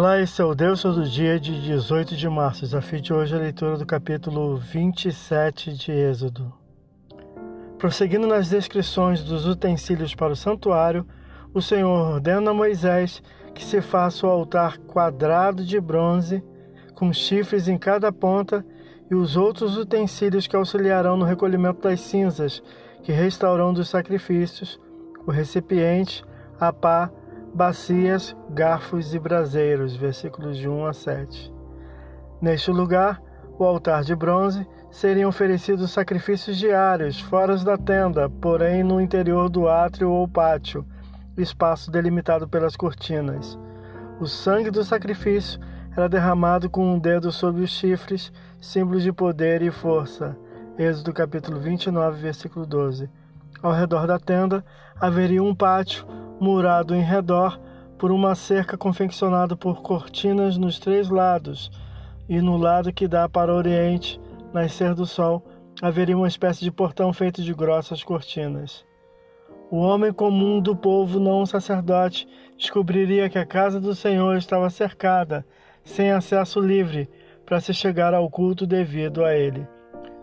Olá, esse é o Deus Todo Dia de 18 de março. Desafio de hoje é a leitura do capítulo 27 de Êxodo. Prosseguindo nas descrições dos utensílios para o santuário, o Senhor ordena a Moisés que se faça o altar quadrado de bronze, com chifres em cada ponta, e os outros utensílios que auxiliarão no recolhimento das cinzas, que restaurarão dos sacrifícios, o recipiente, a pá, bacias, garfos e braseiros. Versículos de 1 a 7. Neste lugar, o altar de bronze, seriam oferecidos sacrifícios diários, fora da tenda, porém no interior do átrio ou pátio, espaço delimitado pelas cortinas. O sangue do sacrifício era derramado com um dedo sobre os chifres, símbolo de poder e força. Êxodo capítulo 29, versículo 12. Ao redor da tenda haveria um pátio murado em redor por uma cerca confeccionada por cortinas nos três lados, e no lado que dá para o oriente, nascer do sol, haveria uma espécie de portão feito de grossas cortinas. O homem comum do povo não sacerdote descobriria que a casa do Senhor estava cercada, sem acesso livre, para se chegar ao culto devido a ele.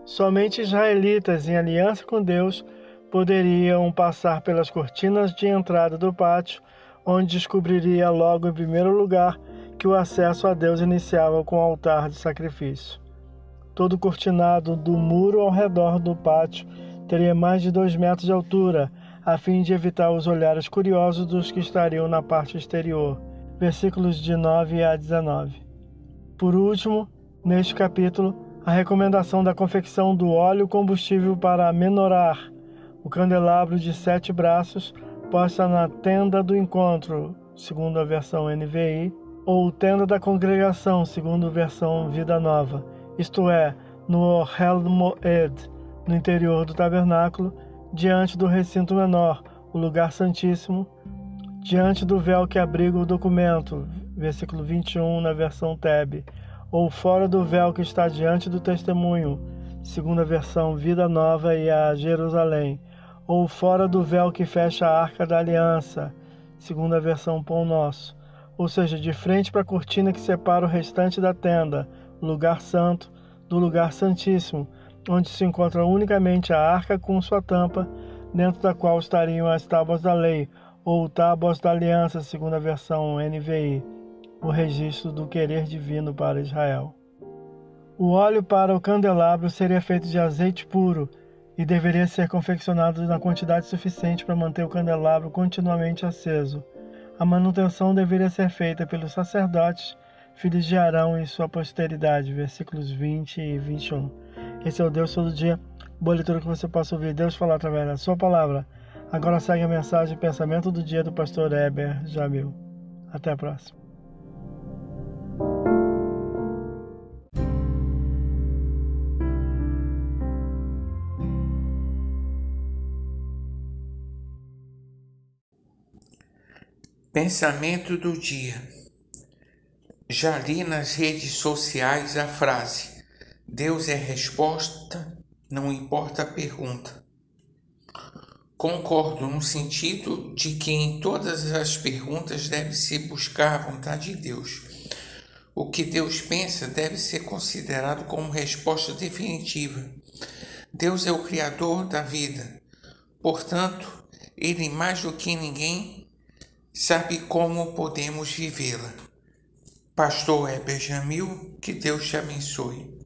Somente israelitas em aliança com Deus poderiam passar pelas cortinas de entrada do pátio, onde descobriria logo em primeiro lugar que o acesso a Deus iniciava com o altar de sacrifício. Todo cortinado do muro ao redor do pátio teria mais de dois metros de altura, a fim de evitar os olhares curiosos dos que estariam na parte exterior. Versículos de 9 a 19. Por último, neste capítulo, a recomendação da confecção do óleo combustível para menorar, o candelabro de sete braços posta na tenda do encontro, segundo a versão NVI, ou tenda da congregação, segundo a versão Vida Nova, isto é, no Ohel Moed, no interior do tabernáculo, diante do recinto menor, o lugar santíssimo, diante do véu que abriga o documento, versículo 21 na versão Teb, ou fora do véu que está diante do testemunho, segundo a versão Vida Nova e a Jerusalém, ou fora do véu que fecha a arca da aliança, segundo a versão Pão Nosso, ou seja, de frente para a cortina que separa o restante da tenda, lugar santo, do lugar santíssimo, onde se encontra unicamente a arca com sua tampa, dentro da qual estariam as tábuas da lei, ou tábuas da aliança, segundo a versão NVI, o registro do querer divino para Israel. O óleo para o candelabro seria feito de azeite puro, e deveria ser confeccionado na quantidade suficiente para manter o candelabro continuamente aceso. A manutenção deveria ser feita pelos sacerdotes, filhos de Arão e sua posteridade. Versículos 20 e 21. Esse é o Deus todo dia. Boa leitura que você possa ouvir Deus falar através da sua palavra. Agora segue a mensagem e pensamento do dia do pastor Heber Jamil. Até a próxima. Pensamento do dia. Já li nas redes sociais a frase: Deus é resposta, não importa a pergunta. Concordo no sentido de que em todas as perguntas deve-se buscar a vontade de Deus. O que Deus pensa deve ser considerado como resposta definitiva. Deus é o Criador da vida. Portanto, Ele, mais do que ninguém, sabe como podemos vivê-la. Pastor Heber Jamil, que Deus te abençoe.